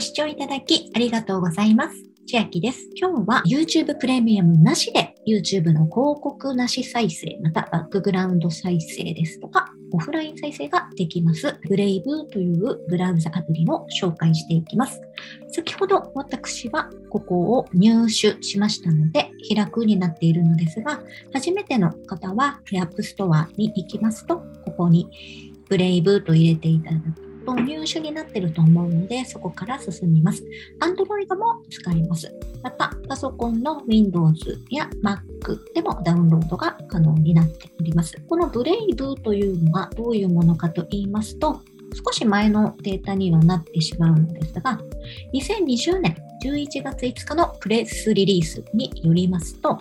ご視聴いただきありがとうございます。千秋です。今日は YouTube プレミアムなしで YouTube の広告なし再生、またバックグラウンド再生ですとか、オフライン再生ができます。ブレイブというブラウザアプリを紹介していきます。先ほど私はここを入手しましたので開くになっているのですが、初めての方は App Store に行きますと、ここにブレイブと入れていただくと入手になっていると思うので、そこから進みます。Android も使えます。また、パソコンの Windows や Mac でもダウンロードが可能になっております。この Brave というのはどういうものかと言いますと、少し前のデータにはなってしまうのですが、2020年11月5日のプレスリリースによりますと、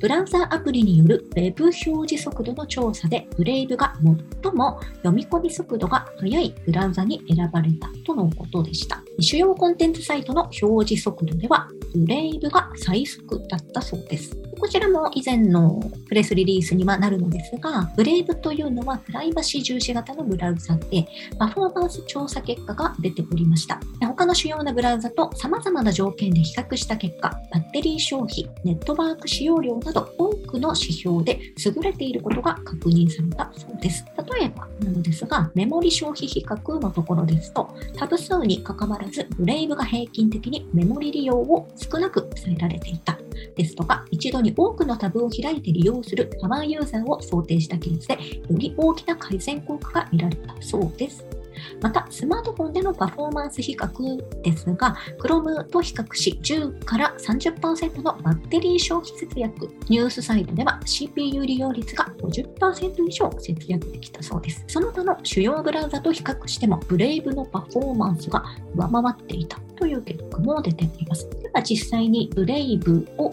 ブラウザアプリによる Web 表示速度の調査で、ブレイブが最も読み込み速度が速いブラウザに選ばれたとのことでした。主要コンテンツサイトの表示速度では、レイブが最速だったそうです。こちらも以前のプレスリリースにはなるのですが、ブレイブというのはプライバシー重視型のブラウザで、パフォーマンス調査結果が出ておりました。他の主要なブラウザと様々な条件で比較した結果、バッテリー消費、ネットワーク使用量など多くの指標で優れていることが確認されたそうです。例えばなのですが、メモリ消費比較のところですと、タブ数にかかわらず、ブレイブが平均的にメモリ利用を少なく抑えられていた。ですとか、一度に多くのタブを開いて利用するパワーユーザーを想定したケースで、より大きな改善効果が見られたそうです。また、スマートフォンでのパフォーマンス比較ですが、Chrome と比較し、10から30%のバッテリー消費節約、ニュースサイトでは CPU 利用率が50%以上節約できたそうです。その他の主要ブラウザと比較しても、Brave のパフォーマンスが上回っていたという結果も出ています。では実際に Brave を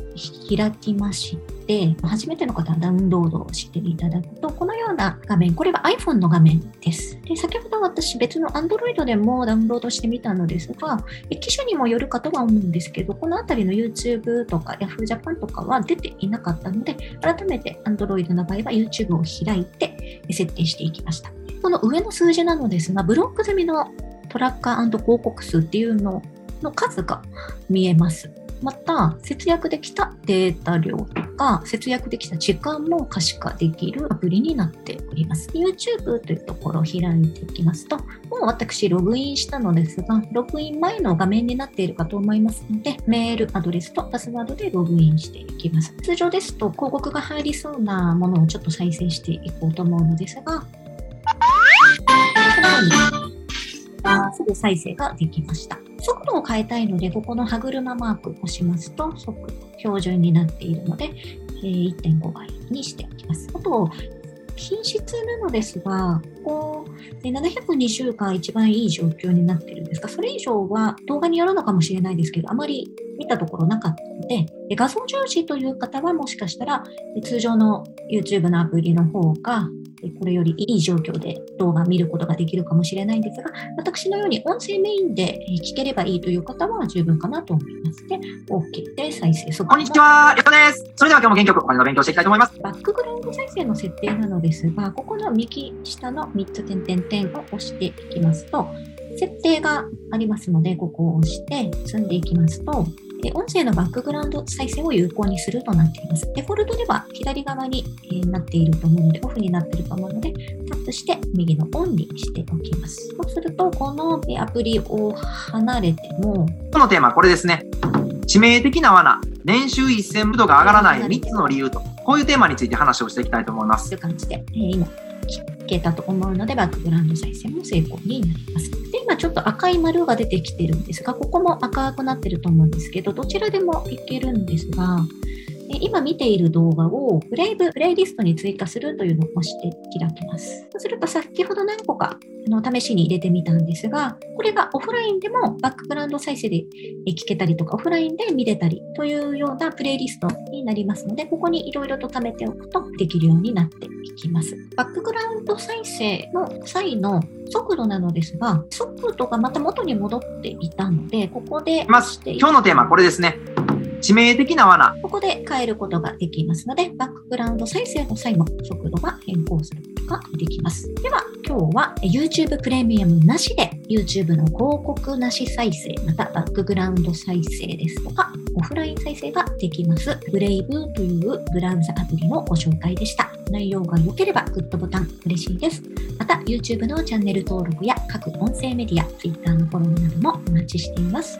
開きまして、初めての方はダウンロードしていただくと、このような画面、これは iPhone の画面です。で先ほど私別の Android でもダウンロードしてみたのですが、機種にもよるかとは思うんですけど、このあたりの YouTube とか Yahoo Japan とかは出ていなかったので、改めて Android の場合は YouTube を開いて設定していきました。この上の数字なのですが、ブロック済みのトラッカー広告数っていうのの数が見えます。また、節約できたデータ量とか、節約できた時間も可視化できるアプリになっております。YouTube というところを開いていきますと、もう私ログインしたのですが、ログイン前の画面になっているかと思いますので、メールアドレスとパスワードでログインしていきます。通常ですと広告が入りそうなものをちょっと再生していこうと思うのですが、すぐ再生ができました。速度を変えたいので、ここの歯車マークを押しますと、速度標準になっているので、1.5倍にしておきます。あと、品質なのですが、こう、720が一番いい状況になってるんですが、それ以上は動画によるのかもしれないですけど、あまり見たところなかったので、画像重視という方はもしかしたら、通常の YouTube のアプリの方がこれよりいい状況で動画を見ることができるかもしれないんですが、私のように音声メインで聞ければいいという方は十分かなと思いますで、OK で再生速度。こんにちは、りょうです。それでは今日も元気よくお金の勉強していきたいと思います。バックグラウンド再生の設定なのですが、ここの右下の3つ点々点を押していきますと、設定がありますので、ここを押して積んでいきますと、音声のバックグラウンド再生を有効にするとなっています。デフォルトでは左側になっていると思うので、オフになっていると思うので、タップして右のオンにしておきます。そうすると、このアプリを離れても、このテーマはこれですね。致命的な罠、年収1000部度が上がらない3つの理由と、こういうテーマについて話をしていきたいと思います。という感じで、えー、今、聞けたと思うので、バックグラウンド再生も成功になります。ちょっと赤い丸が出てきてるんですが、ここも赤くなってると思うんですけど、どちらでもいけるんですが、今見ている動画をプレイブ、プレイリストに追加するというのを押して開きます。そうすると先ほど何個かの試しに入れてみたんですが、これがオフラインでもバックグラウンド再生で聞けたりとか、オフラインで見れたりというようなプレイリストになりますので、ここにいろいろと貯めておくとできるようになっていきます。バックグラウンド再生の際の速度なのですが、速度がまた元に戻っていたので、ここで。今日のテーマはこれですね。致命的な罠。ここで変えることができますので、バックグラウンド再生の際も速度が変更すること。ができます。では、今日は YouTube プレミアムなしで YouTube の広告なし再生、またバックグラウンド再生ですとか、オフライン再生ができます。ブレイブというブラウザアプリのご紹介でした。内容が良ければグッドボタン嬉しいです。また、YouTube のチャンネル登録や各音声メディア、Twitter のフォローなどもお待ちしています。